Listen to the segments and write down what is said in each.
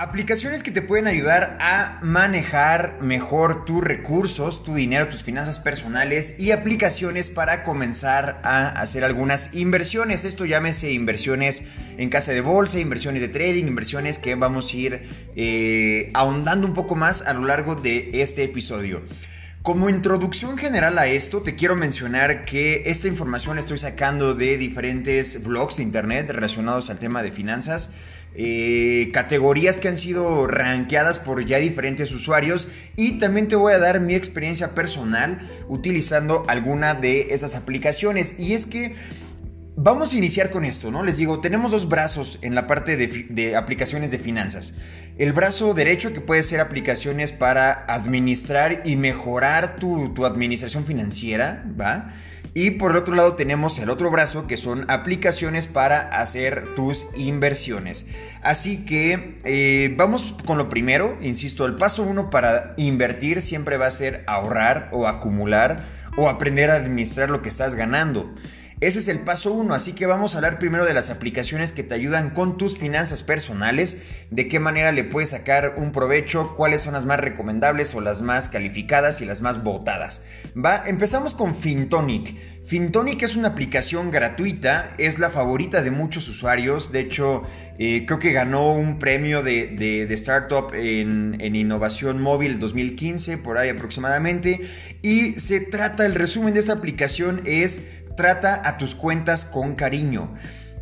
Aplicaciones que te pueden ayudar a manejar mejor tus recursos, tu dinero, tus finanzas personales y aplicaciones para comenzar a hacer algunas inversiones. Esto llámese inversiones en casa de bolsa, inversiones de trading, inversiones que vamos a ir eh, ahondando un poco más a lo largo de este episodio. Como introducción general a esto, te quiero mencionar que esta información la estoy sacando de diferentes blogs de internet relacionados al tema de finanzas. Eh, categorías que han sido rankeadas por ya diferentes usuarios y también te voy a dar mi experiencia personal utilizando alguna de esas aplicaciones y es que Vamos a iniciar con esto, ¿no? Les digo, tenemos dos brazos en la parte de, aplicaciones de finanzas. El brazo derecho que puede ser aplicaciones para administrar y mejorar tu, administración financiera, ¿va? Y por el otro lado tenemos el otro brazo que son aplicaciones para hacer tus inversiones. Así que eh, vamos con lo primero, insisto, el paso uno para invertir siempre va a ser ahorrar o acumular o aprender a administrar lo que estás ganando. Ese es el paso uno, así que vamos a hablar primero de las aplicaciones que te ayudan con tus finanzas personales, de qué manera le puedes sacar un provecho, cuáles son las más recomendables o las más calificadas y las más votadas. Va, empezamos con Fintonic. Fintonic es una aplicación gratuita, es la favorita de muchos usuarios, de hecho eh, creo que ganó un premio de, startup en, en, innovación móvil 2015, por ahí aproximadamente, y se trata, el resumen de esta aplicación es trata a tus cuentas con cariño.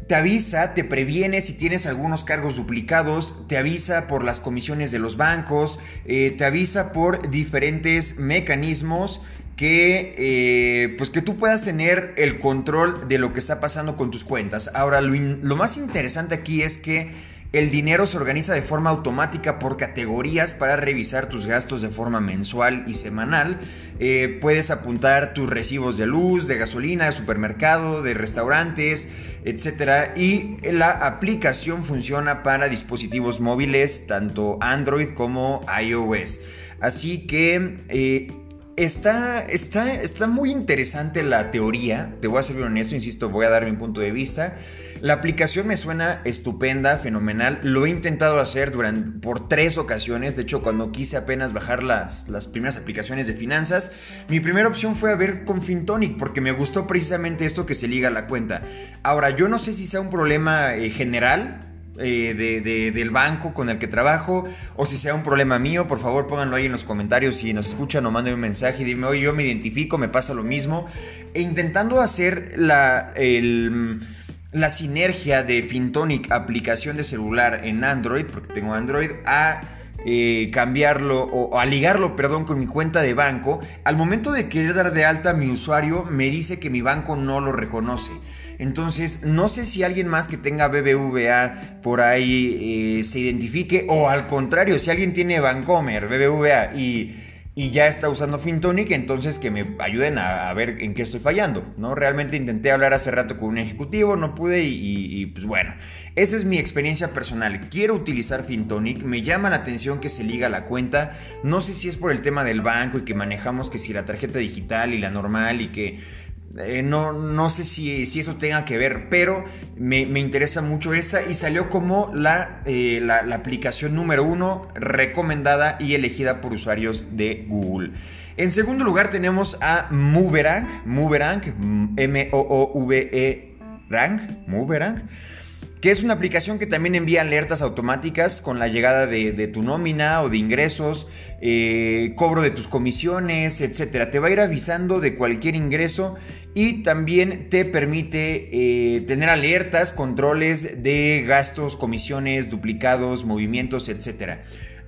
Te avisa, te previene si tienes algunos cargos duplicados, te avisa por las comisiones de los bancos, eh, te avisa por diferentes mecanismos que, eh, pues que tú puedas tener el control de lo que está pasando con tus cuentas. Ahora, lo más interesante aquí es que el dinero se organiza de forma automática por categorías para revisar tus gastos de forma mensual y semanal. Eh, puedes apuntar tus recibos de luz, de gasolina, de supermercado, de restaurantes, etc. Y la aplicación funciona para dispositivos móviles, tanto Android como iOS. Así que... Eh, Está, está, está muy interesante la teoría, te voy a ser honesto, insisto, voy a dar mi punto de vista. La aplicación me suena estupenda, fenomenal, lo he intentado hacer durante, por tres ocasiones, de hecho cuando quise apenas bajar las, las primeras aplicaciones de finanzas, mi primera opción fue a ver con Fintonic, porque me gustó precisamente esto que se liga a la cuenta. Ahora, yo no sé si sea un problema eh, general, eh, del banco con el que trabajo o si sea un problema mío, por favor pónganlo ahí en los comentarios si nos escuchan o manden un mensaje y dime, oye, yo me identifico, me pasa lo mismo. E intentando hacer la, la sinergia de Fintonic, aplicación de celular en Android, porque tengo Android, a... Eh, cambiarlo o, a ligarlo, perdón, con mi cuenta de banco, al momento de querer dar de alta a mi usuario, me dice que mi banco no lo reconoce. Entonces, no sé si alguien más que tenga BBVA por ahí eh, se identifique o al contrario, si alguien tiene Bancomer, BBVA y y ya está usando Fintonic, entonces que me ayuden a, ver en qué estoy fallando, ¿no? Realmente intenté hablar hace rato con un ejecutivo, no pude y, pues bueno, esa es mi experiencia personal. Quiero utilizar Fintonic, me llama la atención que se liga la cuenta, no sé si es por el tema del banco y que manejamos que si la tarjeta digital y la normal y que eh, no, no sé si, si, eso tenga que ver, pero me, interesa mucho esta y salió como eh, la, la, aplicación número uno recomendada y elegida por usuarios de Google. En segundo lugar tenemos a Moverang, Moverang, M-O-O-V-E, Rang, Moverang que es una aplicación que también envía alertas automáticas con la llegada de, tu nómina o de ingresos, eh, cobro de tus comisiones, etc. Te va a ir avisando de cualquier ingreso y también te permite eh, tener alertas, controles de gastos, comisiones, duplicados, movimientos, etc.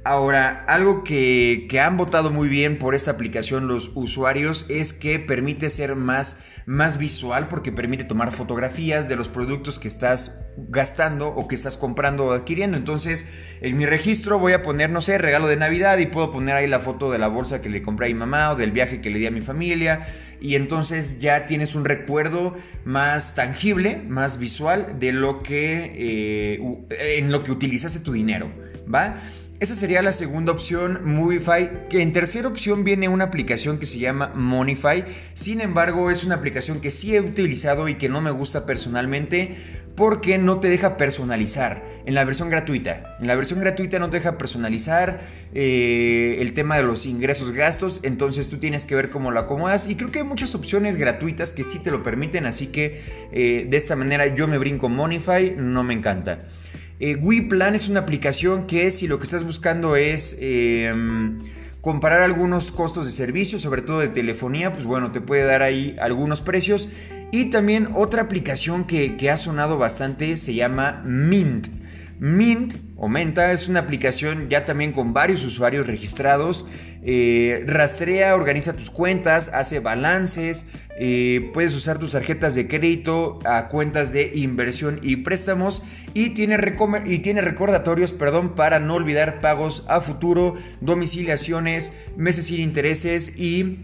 Ahora, algo que, que, han votado muy bien por esta aplicación los usuarios es que permite ser más, más visual porque permite tomar fotografías de los productos que estás gastando o que estás comprando o adquiriendo. Entonces, en mi registro voy a poner, no sé, regalo de Navidad y puedo poner ahí la foto de la bolsa que le compré a mi mamá o del viaje que le di a mi familia. Y entonces ya tienes un recuerdo más tangible, más visual de lo que, eh, en lo que utilizaste tu dinero, ¿va? Esa sería la segunda opción, Movify, que en tercera opción viene una aplicación que se llama Monify. Sin embargo, es una aplicación que sí he utilizado y que no me gusta personalmente porque no te deja personalizar en la versión gratuita. En la versión gratuita no te deja personalizar eh, el tema de los ingresos gastos, entonces tú tienes que ver cómo lo acomodas y creo que hay muchas opciones gratuitas que sí te lo permiten, así que eh, de esta manera yo me brinco Monify, no me encanta. Eh, WePlan es una aplicación que si lo que estás buscando es em, comparar algunos costos de servicio, sobre todo de telefonía, pues bueno, te puede dar ahí algunos precios. Y también otra aplicación que, que ha sonado bastante se llama Mint. Mint o Menta es una aplicación ya también con varios usuarios registrados. Eh, rastrea, organiza tus cuentas, hace balances, eh, puedes usar tus tarjetas de crédito a cuentas de inversión y préstamos y tiene, y tiene recordatorios perdón, para no olvidar pagos a futuro, domiciliaciones, meses sin intereses y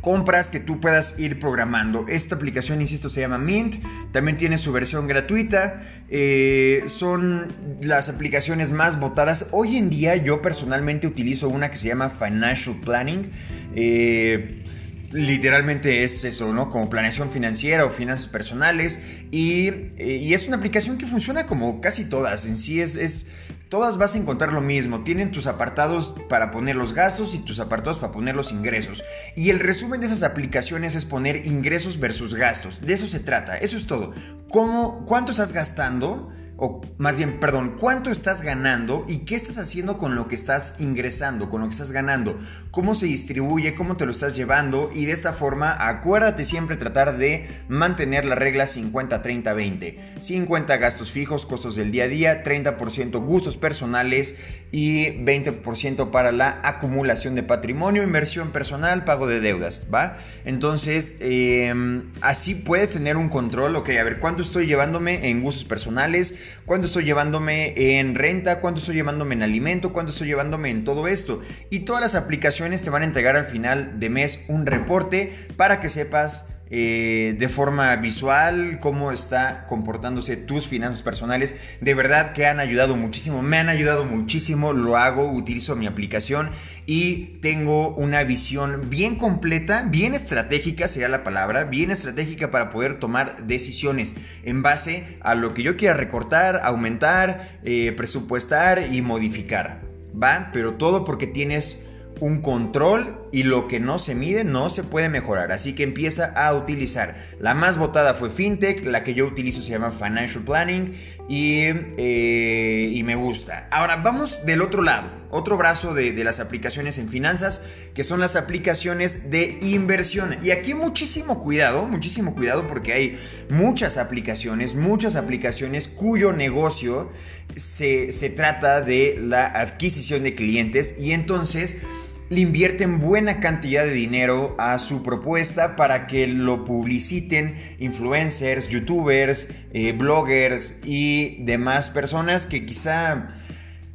compras que tú puedas ir programando. Esta aplicación, insisto, se llama Mint. También tiene su versión gratuita. Eh, son las aplicaciones más votadas. Hoy en día yo personalmente utilizo una que se llama Financial Planning. Eh, literalmente es eso, ¿no? Como planeación financiera o finanzas personales. Y, eh, y, es una aplicación que funciona como casi todas. En sí es, es Todas vas a encontrar lo mismo. Tienen tus apartados para poner los gastos y tus apartados para poner los ingresos. Y el resumen de esas aplicaciones es poner ingresos versus gastos. De eso se trata. Eso es todo. ¿Cómo, ¿Cuánto estás gastando? O más bien, perdón, cuánto estás ganando y qué estás haciendo con lo que estás ingresando, con lo que estás ganando, cómo se distribuye, cómo te lo estás llevando y de esta forma acuérdate siempre tratar de mantener la regla 50-30-20. 50 gastos fijos, costos del día a día, 30% gustos personales y 20% para la acumulación de patrimonio, inversión personal, pago de deudas, ¿va? Entonces, em, así puedes tener un control, ok, a ver, ¿cuánto estoy llevándome en gustos personales? Cuánto estoy llevándome en renta, cuánto estoy llevándome en alimento, cuánto estoy llevándome en todo esto. Y todas las aplicaciones te van a entregar al final de mes un reporte para que sepas eh, de forma visual, cómo está comportándose tus finanzas personales. De verdad que han ayudado muchísimo, me han ayudado muchísimo, lo hago, utilizo mi aplicación y tengo una visión bien completa, bien estratégica sería la palabra, bien estratégica para poder tomar decisiones en base a lo que yo quiera recortar, aumentar, eh, presupuestar y modificar. ¿Va? Pero todo porque tienes un control y lo que no se mide no se puede mejorar. Así que empieza a utilizar. La más votada fue FinTech, la que yo utilizo se llama Financial Planning y, eh, y me gusta. Ahora vamos del otro lado, otro brazo de, de, las aplicaciones en finanzas, que son las aplicaciones de inversión. Y aquí muchísimo cuidado, muchísimo cuidado porque hay muchas aplicaciones, muchas aplicaciones cuyo negocio se, se trata de la adquisición de clientes y entonces le invierten buena cantidad de dinero a su propuesta para que lo publiciten influencers, youtubers, eh, bloggers y demás personas que quizá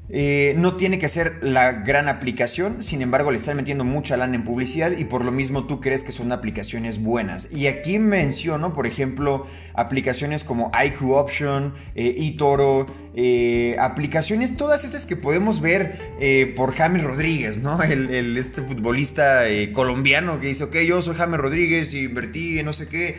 eh, no tiene que ser la gran aplicación, sin embargo le están metiendo mucha lana en publicidad y por lo mismo tú crees que son aplicaciones buenas. Y aquí menciono, por ejemplo, aplicaciones como IQ Option, eh, eToro, eh, aplicaciones, todas estas que podemos ver por James Rodríguez, ¿no? El, este futbolista colombiano que dice, ok, yo soy James Rodríguez y invertí en no sé qué.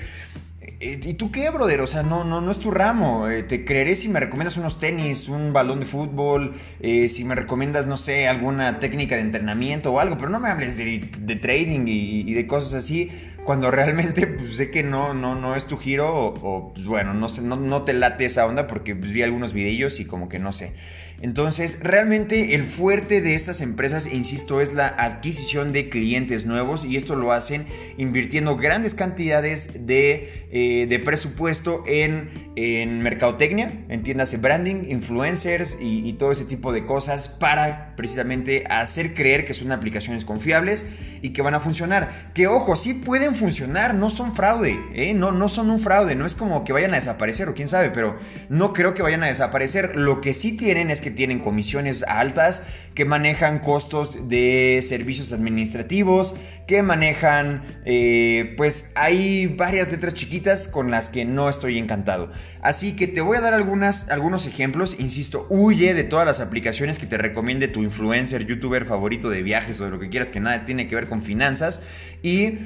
Eh, ¿Y tú qué, brother? O sea, no, no, no es tu ramo. Eh, te creeré si me recomiendas unos tenis, un balón de fútbol, eh, si me recomiendas, no sé, alguna técnica de entrenamiento o algo, pero no me hables de, trading y, de cosas así, cuando realmente pues, sé que no, no, no es tu giro o, pues, bueno, no, sé, no, no, te late esa onda porque pues, vi algunos videillos y como que no sé. Entonces, realmente el fuerte de estas empresas, insisto, es la adquisición de clientes nuevos y esto lo hacen invirtiendo grandes cantidades de, eh, presupuesto en, en, mercadotecnia, entiéndase branding, influencers y, todo ese tipo de cosas para precisamente hacer creer que son aplicaciones confiables y que van a funcionar. Que ojo, sí pueden funcionar, no son fraude, ¿eh? no, no son un fraude, no es como que vayan a desaparecer o quién sabe, pero no creo que vayan a desaparecer. Lo que sí tienen es que que tienen comisiones altas, que manejan costos de servicios administrativos, que manejan, eh, pues hay varias letras chiquitas con las que no estoy encantado. Así que te voy a dar algunos ejemplos. Insisto, huye de todas las aplicaciones que te recomiende tu influencer, youtuber favorito de viajes o de lo que quieras que nada tiene que ver con finanzas. Y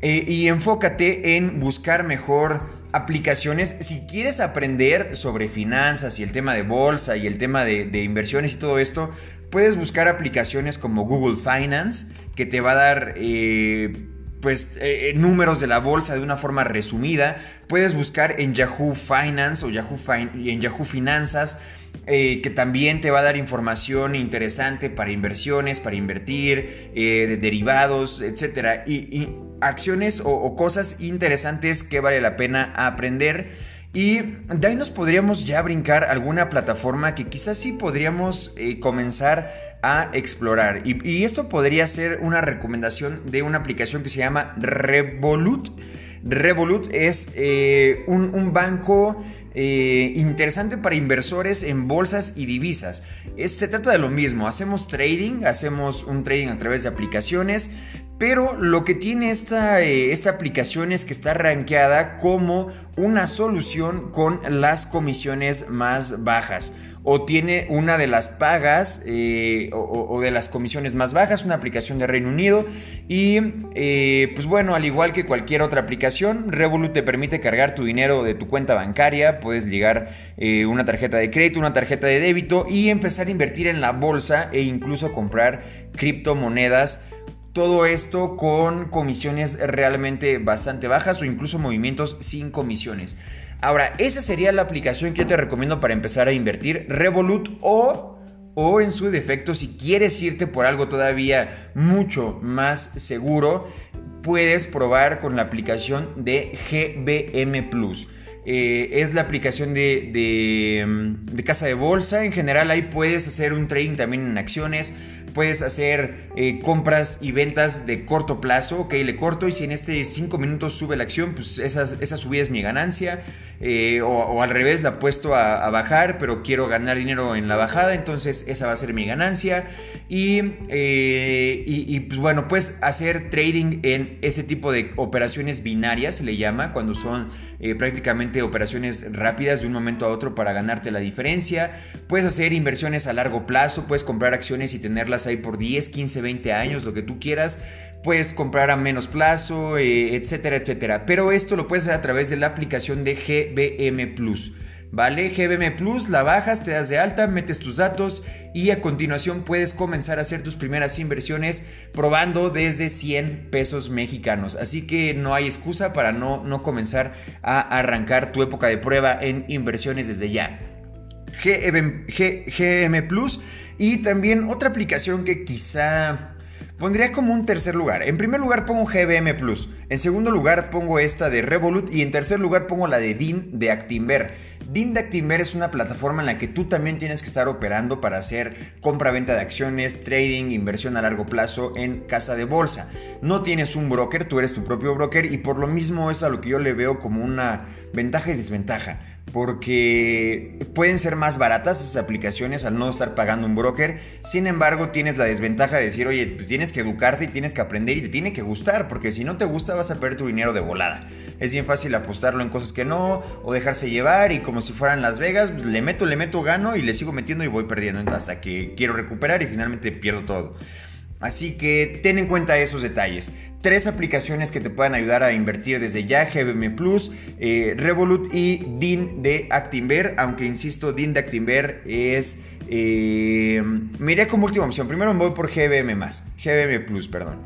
eh, y enfócate en buscar mejor aplicaciones. Si quieres aprender sobre finanzas y el tema de bolsa y el tema de, inversiones y todo esto, puedes buscar aplicaciones como Google Finance, que te va a dar... Eh, pues eh, números de la bolsa de una forma resumida. Puedes buscar en Yahoo Finance o Yahoo en Yahoo Finanzas eh, que también te va a dar información interesante para inversiones, para invertir, eh, de derivados, etc. Y, acciones o, cosas interesantes que vale la pena aprender. Y de ahí nos podríamos ya brincar alguna plataforma que quizás sí podríamos eh, comenzar a explorar. Y, esto podría ser una recomendación de una aplicación que se llama Revolut. Revolut es un, un banco eh, interesante para inversores en bolsas y divisas. se trata de lo mismo, hacemos trading, hacemos un trading a través de aplicaciones, pero lo que tiene esta, eh, esta aplicación es que está rankeada como una solución con las comisiones más bajas o tiene una de las pagas eh, o, de las comisiones más bajas, una aplicación de Reino Unido. Y eh, pues bueno, al igual que cualquier otra aplicación, Revolut te permite cargar tu dinero de tu cuenta bancaria, puedes ligar una tarjeta de crédito, una tarjeta de débito y empezar a invertir en la bolsa e incluso comprar criptomonedas. Todo esto con comisiones realmente bastante bajas o incluso movimientos sin comisiones. Ahora, esa sería la aplicación que yo te recomiendo para empezar a invertir, Revolut o o en su defecto, si quieres irte por algo todavía mucho más seguro, puedes probar con la aplicación de GBM Plus. Eh, es la aplicación de, de, casa de bolsa. En general, ahí puedes hacer un trading también en acciones puedes hacer eh, compras y ventas de corto plazo, ok, le corto y si en este 5 minutos sube la acción, pues esa, esa subida es mi ganancia, eh, o, al revés, la puesto a, bajar, pero quiero ganar dinero en la bajada, entonces esa va a ser mi ganancia, y, eh, y, pues bueno, puedes hacer trading en ese tipo de operaciones binarias, se le llama, cuando son prácticamente operaciones rápidas de un momento a otro para ganarte la diferencia, puedes hacer inversiones a largo plazo, puedes comprar acciones y tenerlas ahí por 10, 15, 20 años, lo que tú quieras. Puedes comprar a menos plazo, eh, etcétera, etcétera. Pero esto lo puedes hacer a través de la aplicación de GBM Plus. ¿Vale? GBM Plus, la bajas, te das de alta, metes tus datos y a continuación puedes comenzar a hacer tus primeras inversiones probando desde 100 pesos mexicanos. Así que no hay excusa para no, no comenzar a arrancar tu época de prueba en inversiones desde ya. GM Plus y también otra aplicación que quizá pondría como un tercer lugar. En primer lugar pongo GBM Plus, en segundo lugar pongo esta de Revolut y en tercer lugar pongo la de DIN de Actimber. DIN de Actimber es una plataforma en la que tú también tienes que estar operando para hacer compra-venta de acciones, trading, inversión a largo plazo en casa de bolsa. No tienes un broker, tú eres tu propio broker y por lo mismo es a lo que yo le veo como una ventaja y desventaja porque pueden ser más baratas esas aplicaciones al no estar pagando un broker. Sin embargo, tienes la desventaja de decir, oye, pues tienes que educarte y tienes que aprender y te tiene que gustar, porque si no te gusta vas a perder tu dinero de volada. Es bien fácil apostarlo en cosas que no, o dejarse llevar y como si fueran Las Vegas, pues, le meto, le meto, gano y le sigo metiendo y voy perdiendo hasta que quiero recuperar y finalmente pierdo todo. Así que ten en cuenta esos detalles. Tres aplicaciones que te puedan ayudar a invertir desde ya, GBM Plus, eh, Revolut y DIN de Actinver, aunque insisto, DIN de Actinver es... Eh, miré como última opción. Primero me voy por GBM más, GBM Plus, perdón.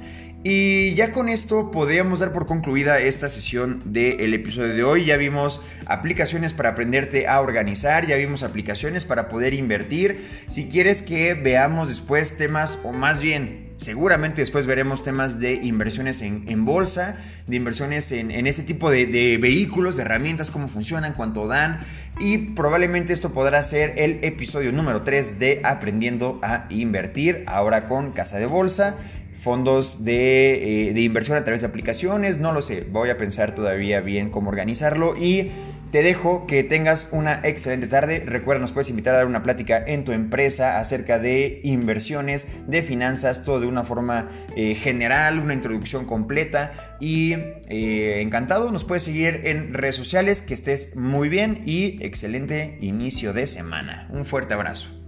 Y ya con esto podríamos dar por concluida esta sesión del episodio de hoy. Ya vimos aplicaciones para aprenderte a organizar, ya vimos aplicaciones para poder invertir. Si quieres que veamos después temas, o más bien seguramente después veremos temas de inversiones en, bolsa, de inversiones en, este tipo de, de, vehículos, de herramientas, cómo funcionan, cuánto dan. Y probablemente esto podrá ser el episodio número 3 de Aprendiendo a Invertir, ahora con Casa de Bolsa fondos eh, de, inversión a través de aplicaciones, no lo sé, voy a pensar todavía bien cómo organizarlo y te dejo que tengas una excelente tarde. Recuerda, nos puedes invitar a dar una plática en tu empresa acerca de inversiones, de finanzas, todo de una forma eh, general, una introducción completa. Y eh, encantado, nos puedes seguir en redes sociales. Que estés muy bien y excelente inicio de semana. Un fuerte abrazo.